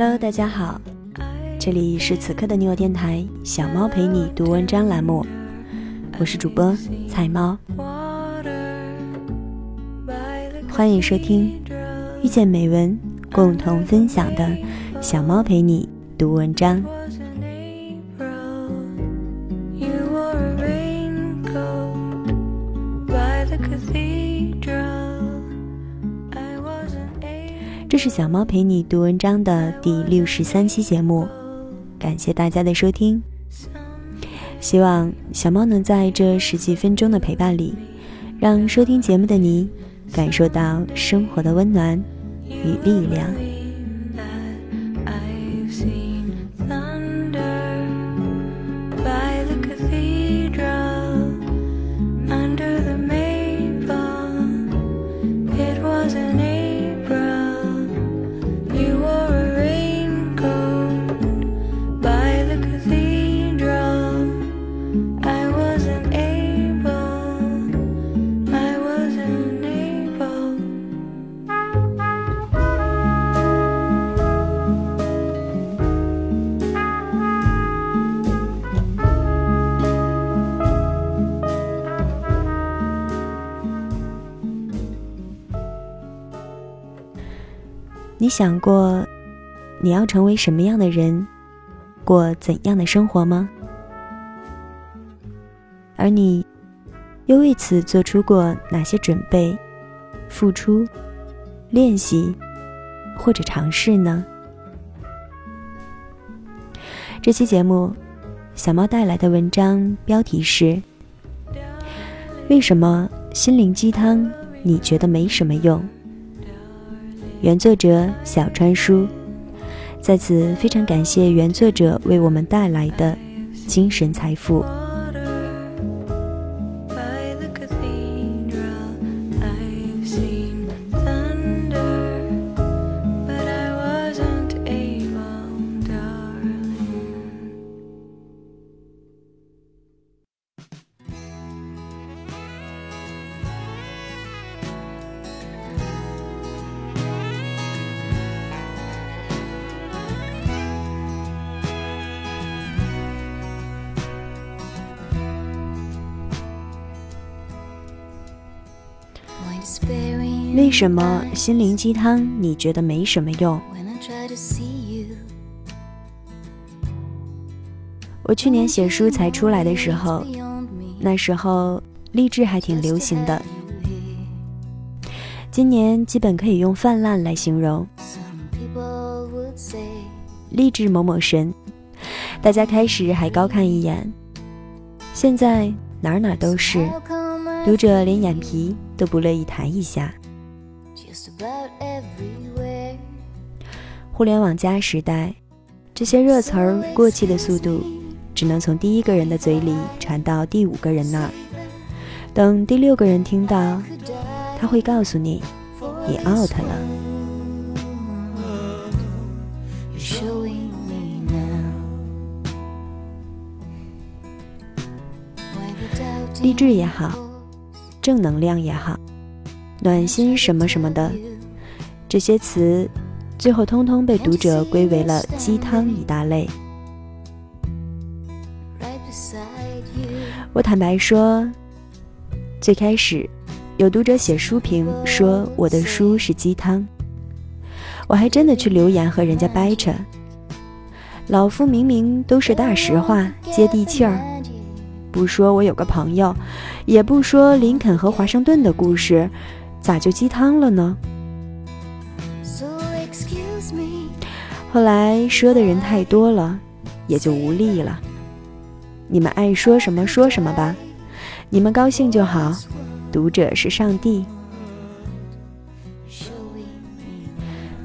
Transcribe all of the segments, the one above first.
Hello，大家好，这里是此刻的你我电台小猫陪你读文章栏目，我是主播菜猫，欢迎收听遇见美文共同分享的小猫陪你读文章。是小猫陪你读文章的第六十三期节目，感谢大家的收听。希望小猫能在这十几分钟的陪伴里，让收听节目的你感受到生活的温暖与力量。你想过，你要成为什么样的人，过怎样的生活吗？而你，又为此做出过哪些准备、付出、练习或者尝试呢？这期节目，小猫带来的文章标题是：为什么心灵鸡汤你觉得没什么用？原作者小川书，在此非常感谢原作者为我们带来的精神财富。为什么心灵鸡汤你觉得没什么用？我去年写书才出来的时候，那时候励志还挺流行的。今年基本可以用泛滥来形容。励志某某神，大家开始还高看一眼，现在哪哪都是。读者连眼皮都不乐意抬一下。互联网加时代，这些热词儿过气的速度，只能从第一个人的嘴里传到第五个人那儿。等第六个人听到，他会告诉你，你 out 了。励志也好。正能量也好，暖心什么什么的，这些词，最后通通被读者归为了鸡汤一大类。我坦白说，最开始有读者写书评说我的书是鸡汤，我还真的去留言和人家掰扯。老夫明明都是大实话，接地气儿。不说我有个朋友，也不说林肯和华盛顿的故事，咋就鸡汤了呢？后来说的人太多了，也就无力了。你们爱说什么说什么吧，你们高兴就好。读者是上帝。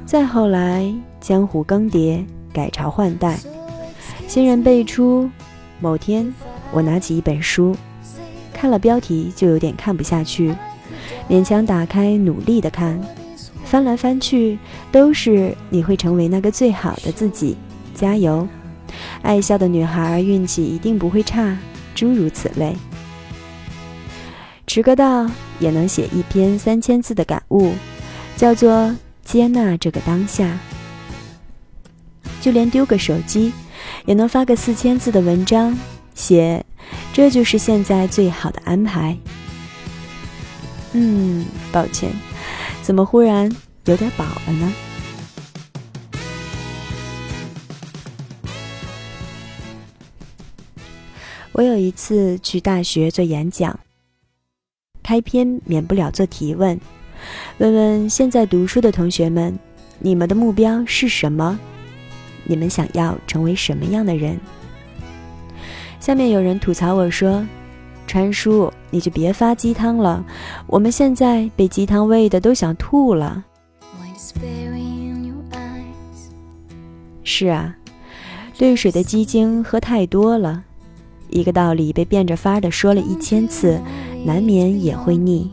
再后来，江湖更迭，改朝换代，新人辈出。某天。我拿起一本书，看了标题就有点看不下去，勉强打开，努力的看，翻来翻去都是“你会成为那个最好的自己，加油！”爱笑的女孩运气一定不会差，诸如此类。迟个到也能写一篇三千字的感悟，叫做“接纳这个当下”。就连丢个手机，也能发个四千字的文章，写这就是现在最好的安排。嗯，抱歉，怎么忽然有点饱了呢？我有一次去大学做演讲，开篇免不了做提问，问问现在读书的同学们，你们的目标是什么？你们想要成为什么样的人？下面有人吐槽我说：“川叔，你就别发鸡汤了，我们现在被鸡汤喂的都想吐了。”是啊，兑水的鸡精喝太多了。一个道理被变着法儿的说了一千次，难免也会腻。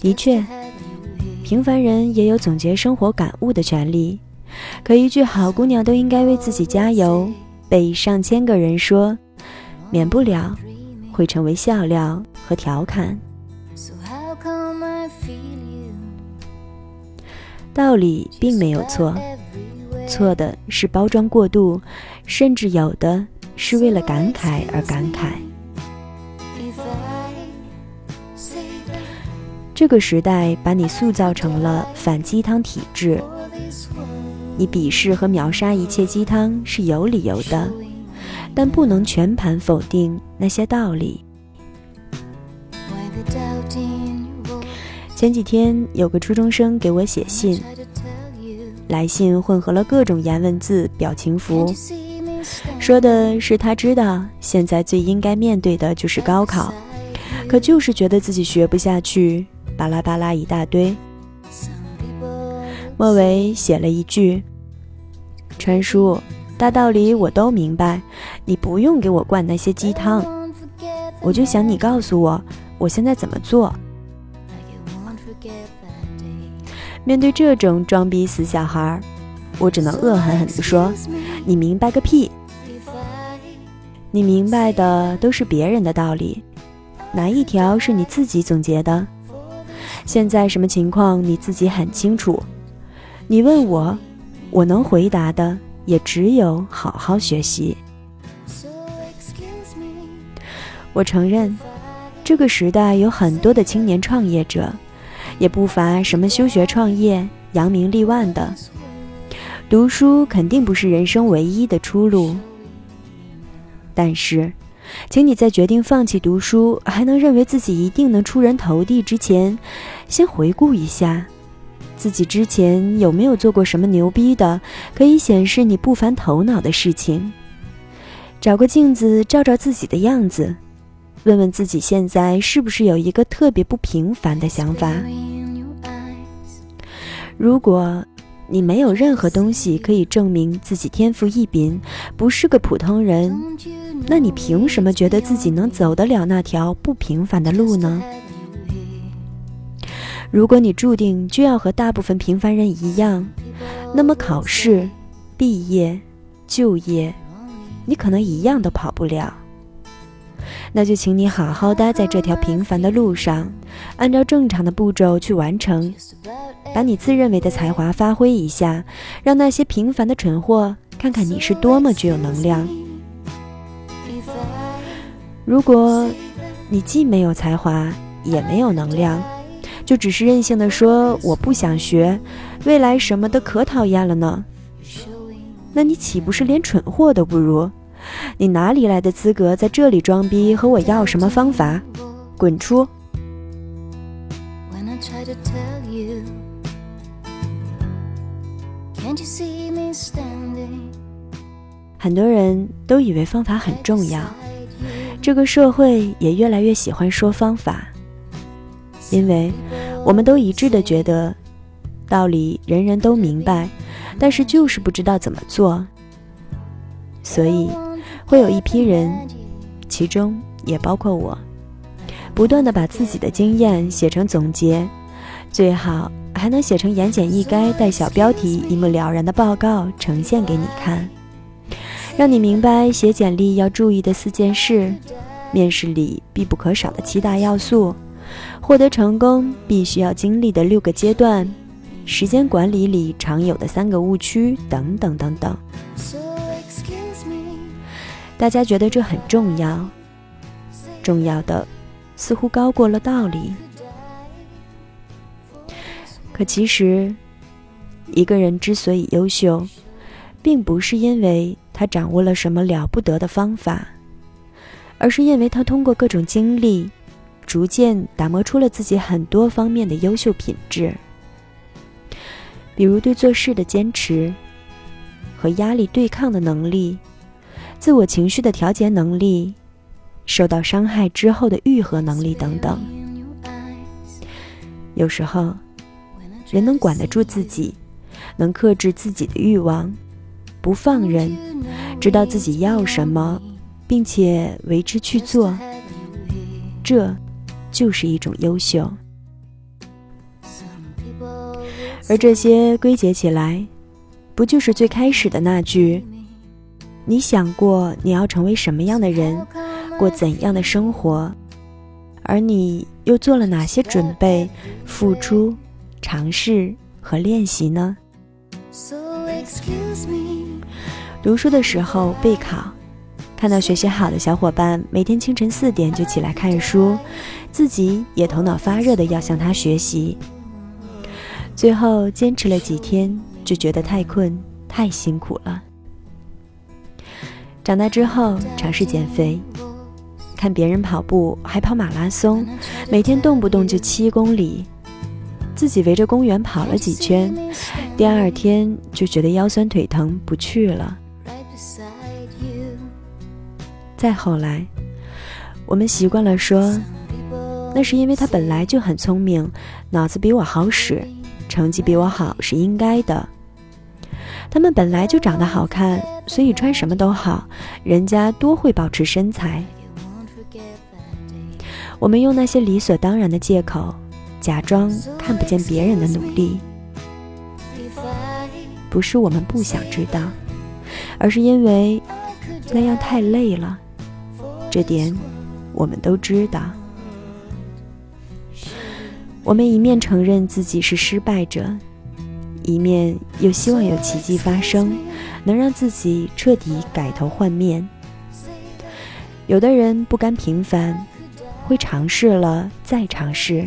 的确，平凡人也有总结生活感悟的权利。可一句“好姑娘都应该为自己加油”，被上千个人说，免不了会成为笑料和调侃。道理并没有错，错的是包装过度，甚至有的。是为了感慨而感慨。这个时代把你塑造成了反鸡汤体质，你鄙视和秒杀一切鸡汤是有理由的，但不能全盘否定那些道理。前几天有个初中生给我写信，来信混合了各种颜文字、表情符。说的是他知道现在最应该面对的就是高考，可就是觉得自己学不下去，巴拉巴拉一大堆。末尾写了一句：“川叔，大道理我都明白，你不用给我灌那些鸡汤。我就想你告诉我，我现在怎么做。”面对这种装逼死小孩，我只能恶狠狠地说：“你明白个屁！”你明白的都是别人的道理，哪一条是你自己总结的？现在什么情况你自己很清楚。你问我，我能回答的也只有好好学习。我承认，这个时代有很多的青年创业者，也不乏什么休学创业、扬名立万的。读书肯定不是人生唯一的出路。但是，请你在决定放弃读书，还能认为自己一定能出人头地之前，先回顾一下，自己之前有没有做过什么牛逼的，可以显示你不凡头脑的事情。找个镜子照照自己的样子，问问自己现在是不是有一个特别不平凡的想法。如果你没有任何东西可以证明自己天赋异禀，不是个普通人。那你凭什么觉得自己能走得了那条不平凡的路呢？如果你注定就要和大部分平凡人一样，那么考试、毕业、就业，你可能一样都跑不了。那就请你好好待在这条平凡的路上，按照正常的步骤去完成，把你自认为的才华发挥一下，让那些平凡的蠢货看看你是多么具有能量。如果你既没有才华，也没有能量，就只是任性的说我不想学，未来什么的可讨厌了呢？那你岂不是连蠢货都不如？你哪里来的资格在这里装逼和我要什么方法？滚出！很多人都以为方法很重要。这个社会也越来越喜欢说方法，因为我们都一致的觉得，道理人人都明白，但是就是不知道怎么做，所以会有一批人，其中也包括我，不断的把自己的经验写成总结，最好还能写成言简意赅、带小标题、一目了然的报告呈现给你看。让你明白写简历要注意的四件事，面试里必不可少的七大要素，获得成功必须要经历的六个阶段，时间管理里常有的三个误区等等等等。大家觉得这很重要，重要的似乎高过了道理。可其实，一个人之所以优秀，并不是因为他掌握了什么了不得的方法，而是因为他通过各种经历，逐渐打磨出了自己很多方面的优秀品质。比如对做事的坚持，和压力对抗的能力，自我情绪的调节能力，受到伤害之后的愈合能力等等。有时候。人能管得住自己，能克制自己的欲望，不放任，知道自己要什么，并且为之去做，这就是一种优秀。而这些归结起来，不就是最开始的那句：“你想过你要成为什么样的人，过怎样的生活，而你又做了哪些准备、付出？”尝试和练习呢？读书的时候备考，看到学习好的小伙伴每天清晨四点就起来看书，自己也头脑发热的要向他学习。最后坚持了几天，就觉得太困、太辛苦了。长大之后尝试减肥，看别人跑步还跑马拉松，每天动不动就七公里。自己围着公园跑了几圈，第二天就觉得腰酸腿疼，不去了。再后来，我们习惯了说，那是因为他本来就很聪明，脑子比我好使，成绩比我好是应该的。他们本来就长得好看，所以穿什么都好，人家多会保持身材。我们用那些理所当然的借口。假装看不见别人的努力，不是我们不想知道，而是因为那样太累了。这点我们都知道。我们一面承认自己是失败者，一面又希望有奇迹发生，能让自己彻底改头换面。有的人不甘平凡，会尝试了再尝试。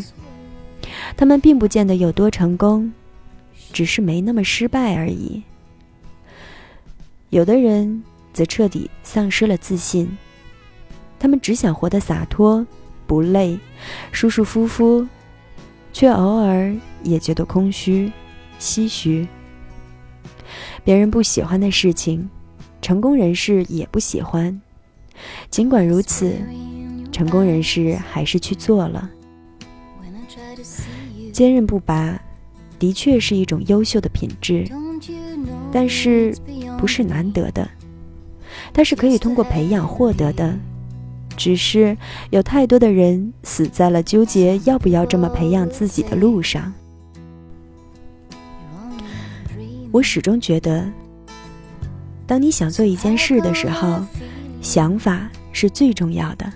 他们并不见得有多成功，只是没那么失败而已。有的人则彻底丧失了自信，他们只想活得洒脱、不累、舒舒服服，却偶尔也觉得空虚、唏嘘。别人不喜欢的事情，成功人士也不喜欢。尽管如此，成功人士还是去做了。坚韧不拔，的确是一种优秀的品质，但是不是难得的，它是可以通过培养获得的。只是有太多的人死在了纠结要不要这么培养自己的路上。我始终觉得，当你想做一件事的时候，想法是最重要的，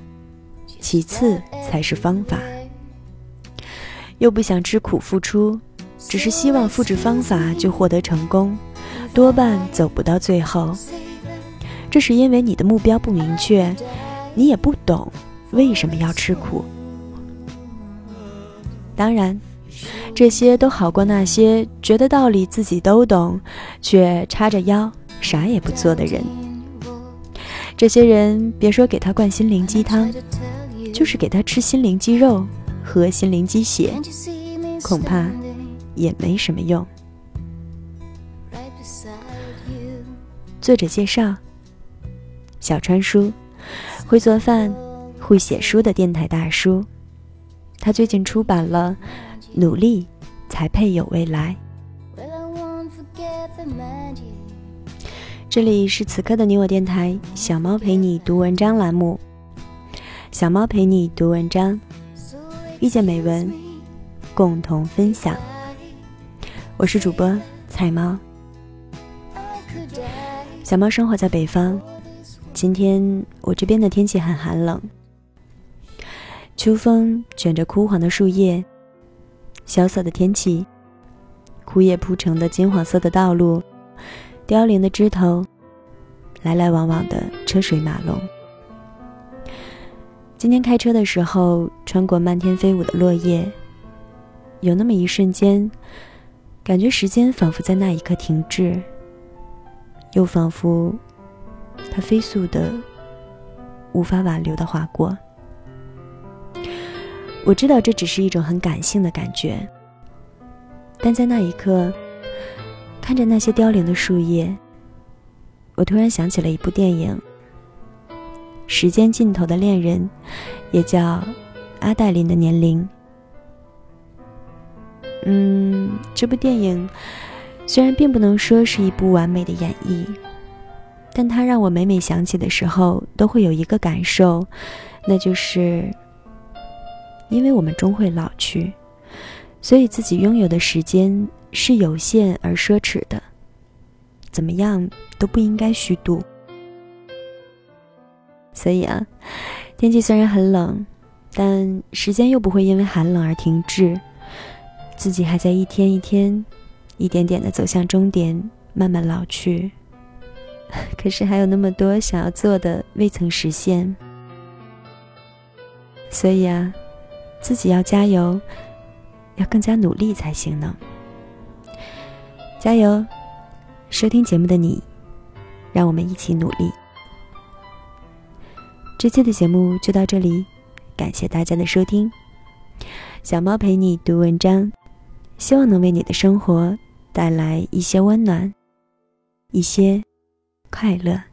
其次才是方法。又不想吃苦付出，只是希望复制方法就获得成功，多半走不到最后。这是因为你的目标不明确，你也不懂为什么要吃苦。当然，这些都好过那些觉得道理自己都懂，却叉着腰啥也不做的人。这些人别说给他灌心灵鸡汤，就是给他吃心灵鸡肉。喝心灵鸡血，恐怕也没什么用。作者介绍：小川叔，会做饭、会写书的电台大叔。他最近出版了《努力才配有未来》。这里是此刻的你我电台，小猫陪你读文章栏目。小猫陪你读文章。遇见美文，共同分享。我是主播菜猫，小猫生活在北方。今天我这边的天气很寒冷，秋风卷着枯黄的树叶，萧瑟的天气，枯叶铺成的金黄色的道路，凋零的枝头，来来往往的车水马龙。今天开车的时候，穿过漫天飞舞的落叶，有那么一瞬间，感觉时间仿佛在那一刻停滞，又仿佛它飞速的、无法挽留的划过。我知道这只是一种很感性的感觉，但在那一刻，看着那些凋零的树叶，我突然想起了一部电影。时间尽头的恋人，也叫阿黛琳的年龄。嗯，这部电影虽然并不能说是一部完美的演绎，但它让我每每想起的时候，都会有一个感受，那就是，因为我们终会老去，所以自己拥有的时间是有限而奢侈的，怎么样都不应该虚度。所以啊，天气虽然很冷，但时间又不会因为寒冷而停滞，自己还在一天一天、一点点的走向终点，慢慢老去。可是还有那么多想要做的未曾实现，所以啊，自己要加油，要更加努力才行呢。加油！收听节目的你，让我们一起努力。这期的节目就到这里，感谢大家的收听。小猫陪你读文章，希望能为你的生活带来一些温暖，一些快乐。